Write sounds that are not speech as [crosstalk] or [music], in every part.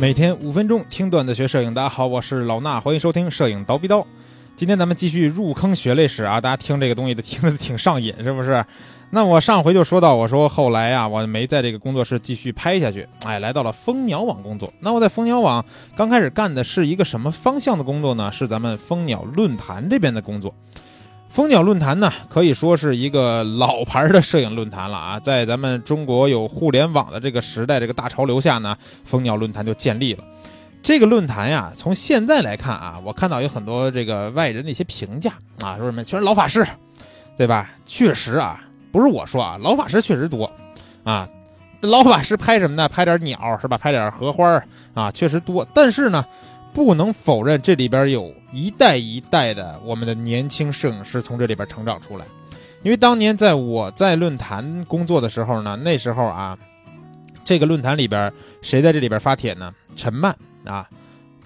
每天五分钟听段子学摄影，大家好，我是老衲，欢迎收听摄影刀逼刀。今天咱们继续入坑血泪史啊，大家听这个东西的听 [laughs] 的挺上瘾，是不是？那我上回就说到，我说后来呀，我没在这个工作室继续拍下去，哎，来到了蜂鸟网工作。那我在蜂鸟网刚开始干的是一个什么方向的工作呢？是咱们蜂鸟论坛这边的工作。蜂鸟论坛呢，可以说是一个老牌的摄影论坛了啊，在咱们中国有互联网的这个时代，这个大潮流下呢，蜂鸟论坛就建立了。这个论坛呀，从现在来看啊，我看到有很多这个外人的一些评价啊，说什么全是老法师，对吧？确实啊。不是我说啊，老法师确实多，啊，老法师拍什么呢？拍点鸟是吧？拍点荷花啊，确实多。但是呢，不能否认这里边有一代一代的我们的年轻摄影师从这里边成长出来。因为当年在我在论坛工作的时候呢，那时候啊，这个论坛里边谁在这里边发帖呢？陈曼啊，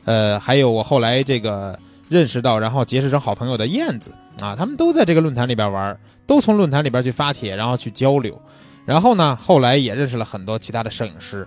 呃，还有我后来这个认识到，然后结识成好朋友的燕子。啊，他们都在这个论坛里边玩，都从论坛里边去发帖，然后去交流，然后呢，后来也认识了很多其他的摄影师，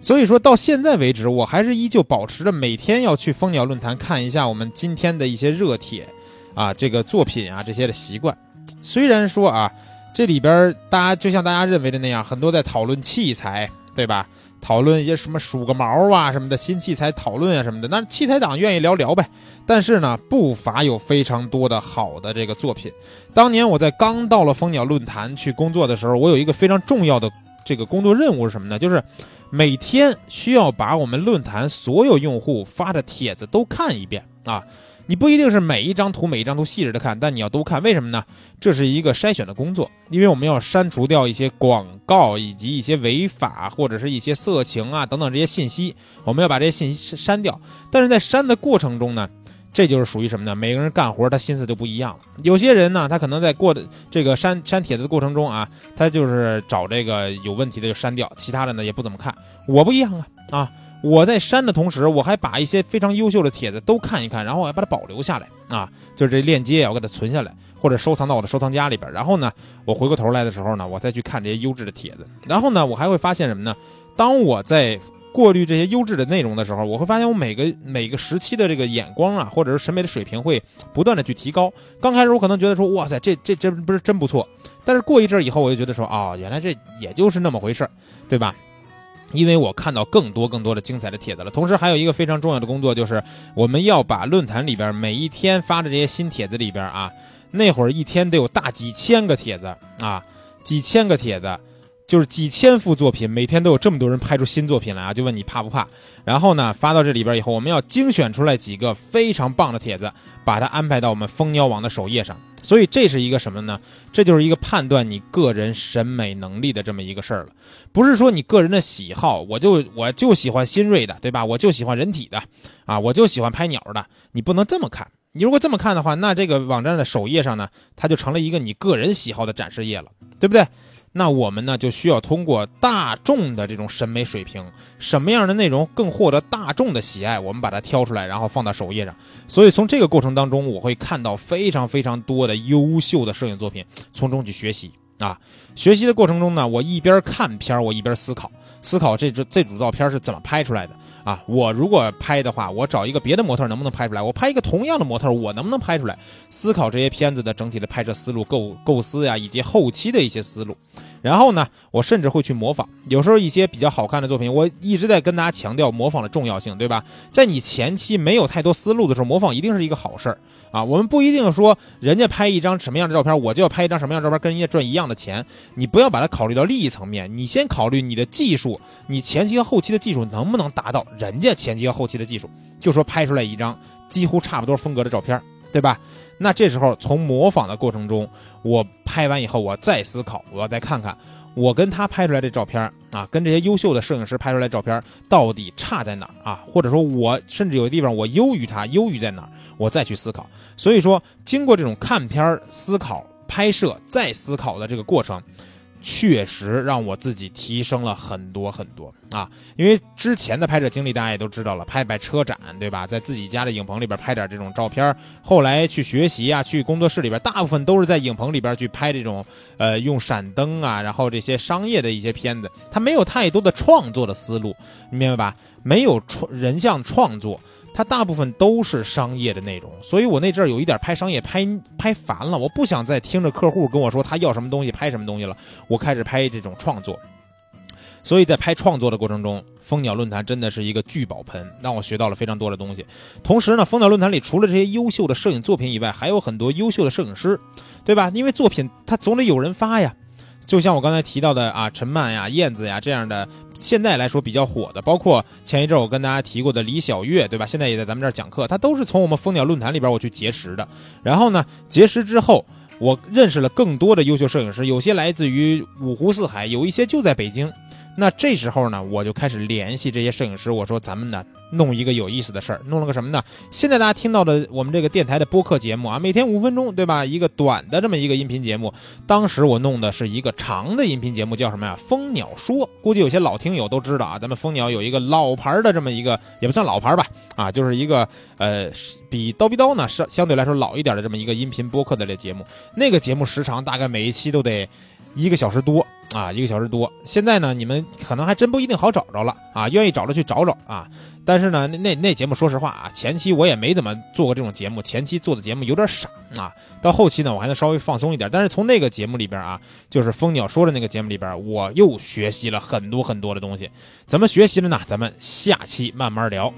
所以说到现在为止，我还是依旧保持着每天要去蜂鸟论坛看一下我们今天的一些热帖，啊，这个作品啊这些的习惯。虽然说啊，这里边大家就像大家认为的那样，很多在讨论器材，对吧？讨论一些什么数个毛啊什么的新器材讨论啊什么的，那器材党愿意聊聊呗。但是呢，不乏有非常多的好的这个作品。当年我在刚到了蜂鸟论坛去工作的时候，我有一个非常重要的这个工作任务是什么呢？就是每天需要把我们论坛所有用户发的帖子都看一遍啊。你不一定是每一张图每一张图细致的看，但你要都看，为什么呢？这是一个筛选的工作，因为我们要删除掉一些广告以及一些违法或者是一些色情啊等等这些信息，我们要把这些信息删掉。但是在删的过程中呢，这就是属于什么呢？每个人干活他心思就不一样了。有些人呢，他可能在过的这个删删帖子的过程中啊，他就是找这个有问题的就删掉，其他的呢也不怎么看。我不一样啊啊！我在删的同时，我还把一些非常优秀的帖子都看一看，然后我还把它保留下来啊，就是这链接我给它存下来，或者收藏到我的收藏夹里边。然后呢，我回过头来的时候呢，我再去看这些优质的帖子。然后呢，我还会发现什么呢？当我在过滤这些优质的内容的时候，我会发现我每个每个时期的这个眼光啊，或者是审美的水平会不断的去提高。刚开始我可能觉得说，哇塞，这这这不是真不错。但是过一阵以后，我就觉得说，哦，原来这也就是那么回事儿对吧？因为我看到更多更多的精彩的帖子了，同时还有一个非常重要的工作，就是我们要把论坛里边每一天发的这些新帖子里边啊，那会儿一天得有大几千个帖子啊，几千个帖子。就是几千幅作品，每天都有这么多人拍出新作品来啊！就问你怕不怕？然后呢，发到这里边以后，我们要精选出来几个非常棒的帖子，把它安排到我们蜂鸟网的首页上。所以这是一个什么呢？这就是一个判断你个人审美能力的这么一个事儿了。不是说你个人的喜好，我就我就喜欢新锐的，对吧？我就喜欢人体的，啊，我就喜欢拍鸟的。你不能这么看。你如果这么看的话，那这个网站的首页上呢，它就成了一个你个人喜好的展示页了，对不对？那我们呢，就需要通过大众的这种审美水平，什么样的内容更获得大众的喜爱，我们把它挑出来，然后放到首页上。所以从这个过程当中，我会看到非常非常多的优秀的摄影作品，从中去学习啊。学习的过程中呢，我一边看片儿我一边思考，思考这这这组照片是怎么拍出来的啊。我如果拍的话，我找一个别的模特能不能拍出来？我拍一个同样的模特，我能不能拍出来？思考这些片子的整体的拍摄思路、构构思呀，以及后期的一些思路。然后呢，我甚至会去模仿。有时候一些比较好看的作品，我一直在跟大家强调模仿的重要性，对吧？在你前期没有太多思路的时候，模仿一定是一个好事儿啊。我们不一定说人家拍一张什么样的照片，我就要拍一张什么样的照片，跟人家赚一样的钱。你不要把它考虑到利益层面，你先考虑你的技术，你前期和后期的技术能不能达到人家前期和后期的技术？就说拍出来一张几乎差不多风格的照片，对吧？那这时候从模仿的过程中，我拍完以后，我再思考，我要再看看我跟他拍出来的照片啊，跟这些优秀的摄影师拍出来的照片到底差在哪儿啊？或者说，我甚至有的地方我优于他，优于在哪儿？我再去思考。所以说，经过这种看片、思考、拍摄再思考的这个过程，确实让我自己提升了很多很多啊！因为之前的拍摄经历大家也都知道了，拍拍车展，对吧？在自己家的影棚里边拍点这种照片。后来去学习啊，去工作室里边，大部分都是在影棚里边去拍这种，呃，用闪灯啊，然后这些商业的一些片子，它没有太多的创作的思路，明白吧？没有创人像创作。它大部分都是商业的内容，所以我那阵儿有一点拍商业拍拍烦了，我不想再听着客户跟我说他要什么东西拍什么东西了，我开始拍这种创作。所以在拍创作的过程中，蜂鸟论坛真的是一个聚宝盆，让我学到了非常多的东西。同时呢，蜂鸟论坛里除了这些优秀的摄影作品以外，还有很多优秀的摄影师，对吧？因为作品它总得有人发呀。就像我刚才提到的啊，陈曼呀、燕子呀这样的。现在来说比较火的，包括前一阵我跟大家提过的李小月，对吧？现在也在咱们这儿讲课，他都是从我们蜂鸟论坛里边我去结识的。然后呢，结识之后，我认识了更多的优秀摄影师，有些来自于五湖四海，有一些就在北京。那这时候呢，我就开始联系这些摄影师，我说咱们呢弄一个有意思的事儿，弄了个什么呢？现在大家听到的我们这个电台的播客节目啊，每天五分钟，对吧？一个短的这么一个音频节目。当时我弄的是一个长的音频节目，叫什么呀？蜂鸟说，估计有些老听友都知道啊。咱们蜂鸟有一个老牌的这么一个，也不算老牌吧，啊，就是一个呃比刀逼刀呢是相对来说老一点的这么一个音频播客的这节目。那个节目时长大概每一期都得。一个小时多啊，一个小时多。现在呢，你们可能还真不一定好找着了啊，愿意找着去找找啊。但是呢，那那节目，说实话啊，前期我也没怎么做过这种节目，前期做的节目有点傻啊。到后期呢，我还能稍微放松一点。但是从那个节目里边啊，就是蜂鸟说的那个节目里边，我又学习了很多很多的东西。怎么学习的呢？咱们下期慢慢聊。